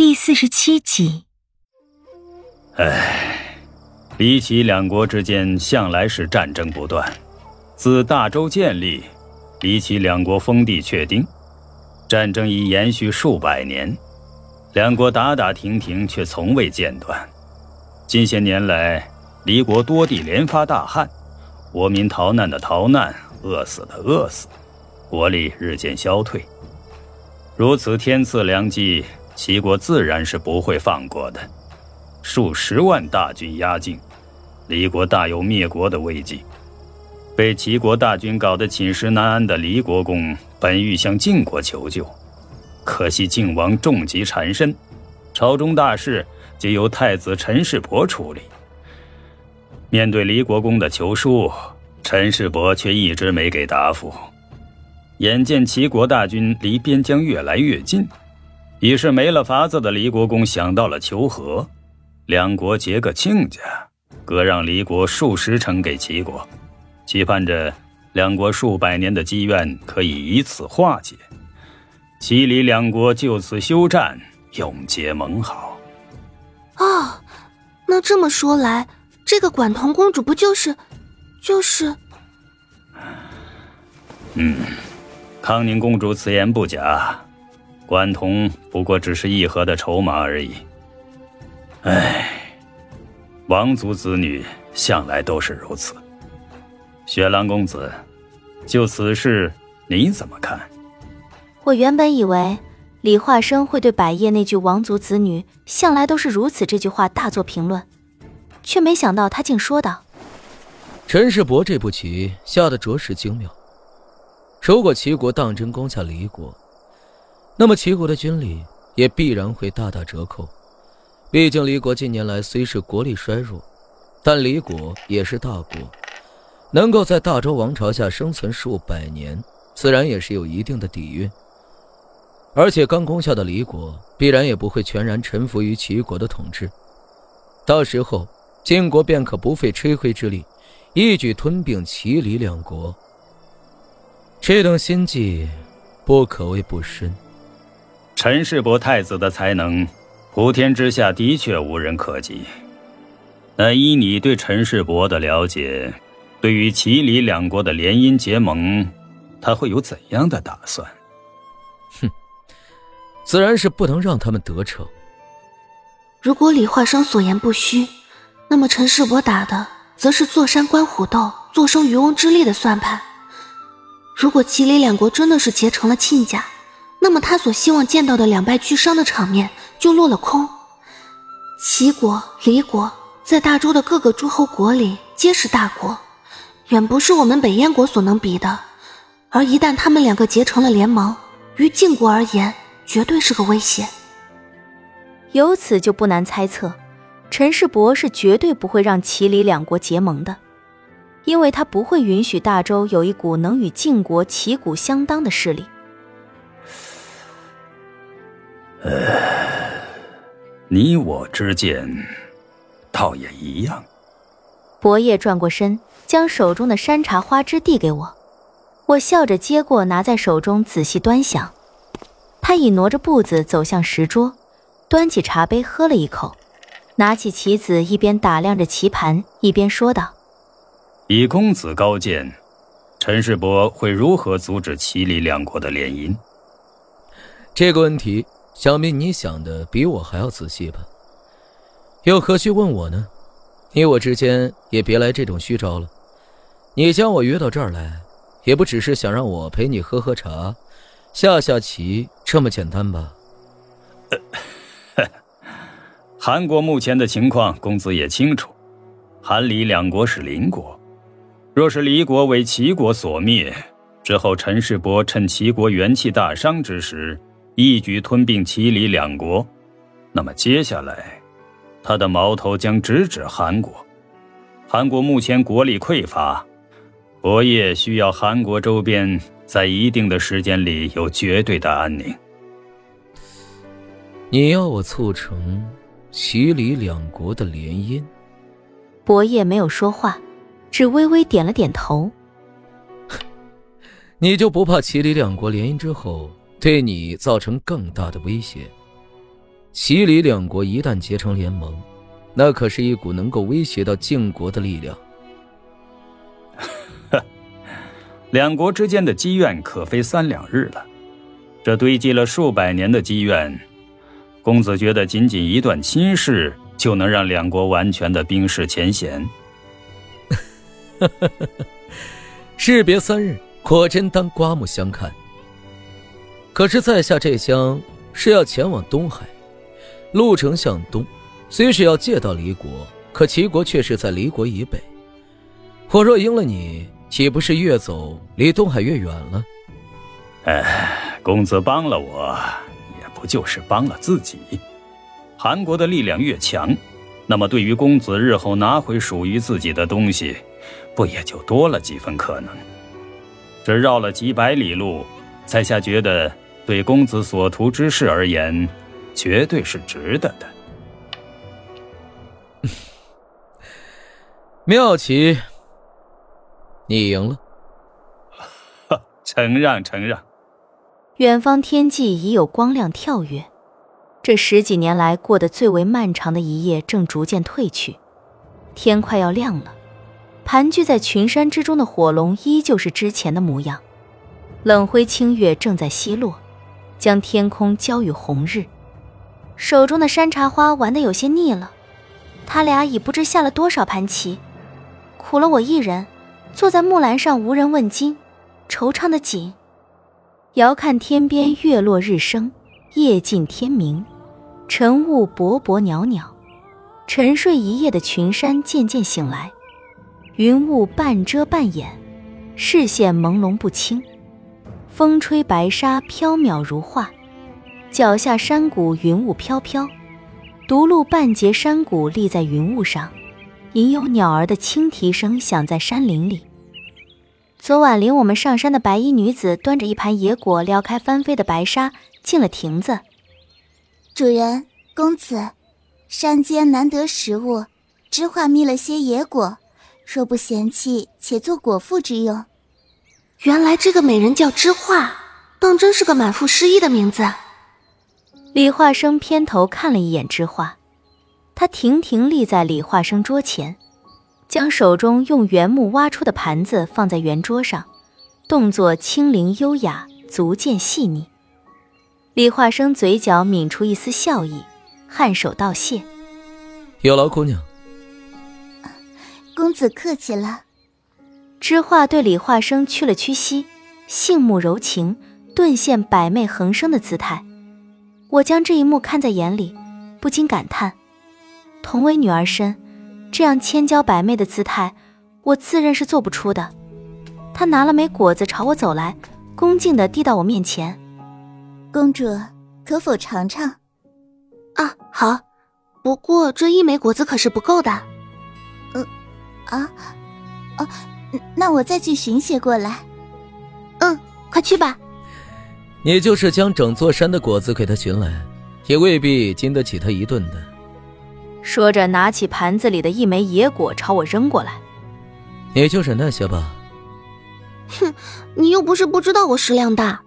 第四十七集。唉，李齐两国之间向来是战争不断。自大周建立，李齐两国封地确定，战争已延续数百年，两国打打停停却从未间断。近些年来，离国多地连发大旱，国民逃难的逃难，饿死的饿死，国力日渐消退。如此天赐良机。齐国自然是不会放过的，数十万大军压境，离国大有灭国的危机。被齐国大军搞得寝食难安的离国公，本欲向晋国求救，可惜晋王重疾缠身，朝中大事皆由太子陈世伯处理。面对离国公的求书，陈世伯却一直没给答复。眼见齐国大军离边疆越来越近。已是没了法子的黎国公想到了求和，两国结个亲家，割让离国数十城给齐国，期盼着两国数百年的积怨可以以此化解，齐黎两国就此休战，永结盟好。哦，那这么说来，这个管彤公主不就是，就是？嗯，康宁公主此言不假。管彤不过只是议和的筹码而已。唉，王族子女向来都是如此。雪狼公子，就此事你怎么看？我原本以为李化生会对百叶那句“王族子女向来都是如此”这句话大做评论，却没想到他竟说道：“陈世伯这步棋下的着实精妙。如果齐国当真攻下黎国，”那么齐国的军力也必然会大打折扣，毕竟离国近年来虽是国力衰弱，但离国也是大国，能够在大周王朝下生存数百年，自然也是有一定的底蕴。而且刚攻下的离国必然也不会全然臣服于齐国的统治，到时候晋国便可不费吹灰之力，一举吞并齐离两国。这等心计，不可谓不深。陈世伯太子的才能，普天之下的确无人可及。那依你对陈世伯的了解，对于齐李两国的联姻结盟，他会有怎样的打算？哼，自然是不能让他们得逞。如果李化生所言不虚，那么陈世伯打的则是坐山观虎斗、坐收渔翁之利的算盘。如果齐李两国真的是结成了亲家，那么他所希望见到的两败俱伤的场面就落了空。齐国、离国在大周的各个诸侯国里皆是大国，远不是我们北燕国所能比的。而一旦他们两个结成了联盟，于晋国而言绝对是个威胁。由此就不难猜测，陈世伯是绝对不会让齐李两国结盟的，因为他不会允许大周有一股能与晋国旗鼓相当的势力。呃，你我之间，倒也一样。伯业转过身，将手中的山茶花枝递给我，我笑着接过，拿在手中仔细端详。他已挪着步子走向石桌，端起茶杯喝了一口，拿起棋子，一边打量着棋盘，一边说道：“以公子高见，陈世伯会如何阻止齐李两国的联姻？”这个问题。想必你想的比我还要仔细吧？又何须问我呢？你我之间也别来这种虚招了。你将我约到这儿来，也不只是想让我陪你喝喝茶、下下棋这么简单吧？韩国目前的情况，公子也清楚。韩李两国是邻国，若是离国为齐国所灭之后，陈世伯趁齐国元气大伤之时。一举吞并齐李两国，那么接下来，他的矛头将直指韩国。韩国目前国力匮乏，伯业需要韩国周边在一定的时间里有绝对的安宁。你要我促成齐李两国的联姻？伯业没有说话，只微微点了点头。你就不怕齐李两国联姻之后？对你造成更大的威胁。齐李两国一旦结成联盟，那可是一股能够威胁到晋国的力量。两国之间的积怨可非三两日了，这堆积了数百年的积怨，公子觉得仅仅一段亲事就能让两国完全的冰释前嫌？士别三日，果真当刮目相看。可是，在下这厢是要前往东海，路程向东，虽是要借到离国，可齐国却是在离国以北。我若赢了你。岂不是越走离东海越远了？哎，公子帮了我，也不就是帮了自己。韩国的力量越强，那么对于公子日后拿回属于自己的东西，不也就多了几分可能？这绕了几百里路，在下觉得对公子所图之事而言，绝对是值得的。妙奇。你赢了，承让承让。远方天际已有光亮跳跃，这十几年来过得最为漫长的一夜正逐渐褪去，天快要亮了。盘踞在群山之中的火龙依旧是之前的模样，冷辉清月正在西落，将天空交予红日。手中的山茶花玩得有些腻了，他俩已不知下了多少盘棋，苦了我一人。坐在木栏上无人问津，惆怅的紧。遥看天边月落日升，夜尽天明，晨雾薄薄袅袅，沉睡一夜的群山渐渐醒来，云雾半遮半掩，视线朦胧不清。风吹白沙飘渺如画，脚下山谷云雾飘飘，独鹿半截山谷立在云雾上。隐有鸟儿的轻啼声响在山林里。昨晚领我们上山的白衣女子端着一盘野果，撩开翻飞的白沙，进了亭子。主人，公子，山间难得食物，知画觅了些野果，若不嫌弃，且做果腹之用。原来这个美人叫知画，当真是个满腹诗意的名字。李化生偏头看了一眼知画。他亭亭立在李化生桌前，将手中用原木挖出的盘子放在圆桌上，动作轻灵优雅，足见细腻。李化生嘴角抿出一丝笑意，颔首道谢：“有劳姑娘。”公子客气了。知画对李化生屈了屈膝，杏目柔情，顿现百媚横生的姿态。我将这一幕看在眼里，不禁感叹。同为女儿身，这样千娇百媚的姿态，我自认是做不出的。她拿了枚果子朝我走来，恭敬地递到我面前：“公主，可否尝尝？”“啊，好。不过这一枚果子可是不够的。”“嗯，啊，哦，那我再去寻些过来。”“嗯，快去吧。”“你就是将整座山的果子给他寻来，也未必经得起他一顿的。”说着，拿起盘子里的一枚野果朝我扔过来。你就忍耐些吧。哼，你又不是不知道我食量大。